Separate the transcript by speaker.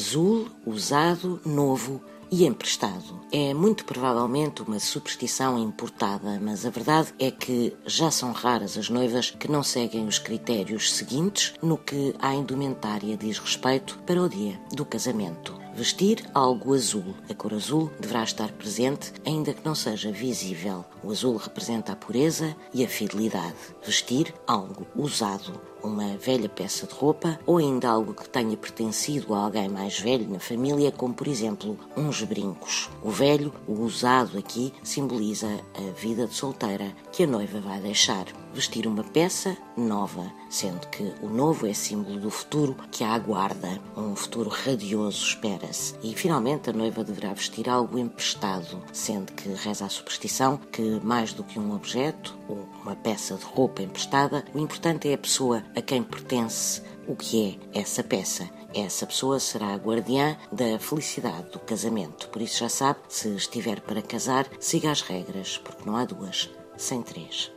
Speaker 1: azul, usado, novo e emprestado. É muito provavelmente uma superstição importada, mas a verdade é que já são raras as noivas que não seguem os critérios seguintes no que à indumentária diz respeito para o dia do casamento. Vestir algo azul. A cor azul deverá estar presente, ainda que não seja visível. O azul representa a pureza e a fidelidade. Vestir algo usado, uma velha peça de roupa ou ainda algo que tenha pertencido a alguém mais velho na família, como por exemplo uns brincos. O velho, o usado aqui, simboliza a vida de solteira que a noiva vai deixar. Vestir uma peça nova, sendo que o novo é símbolo do futuro que a aguarda. Um futuro radioso espera-se. E finalmente a noiva deverá vestir algo emprestado, sendo que reza a superstição que mais do que um objeto uma peça de roupa emprestada, o importante é a pessoa a quem pertence o que é essa peça. Essa pessoa será a guardiã da felicidade do casamento. Por isso já sabe, se estiver para casar, siga as regras, porque não há duas sem três.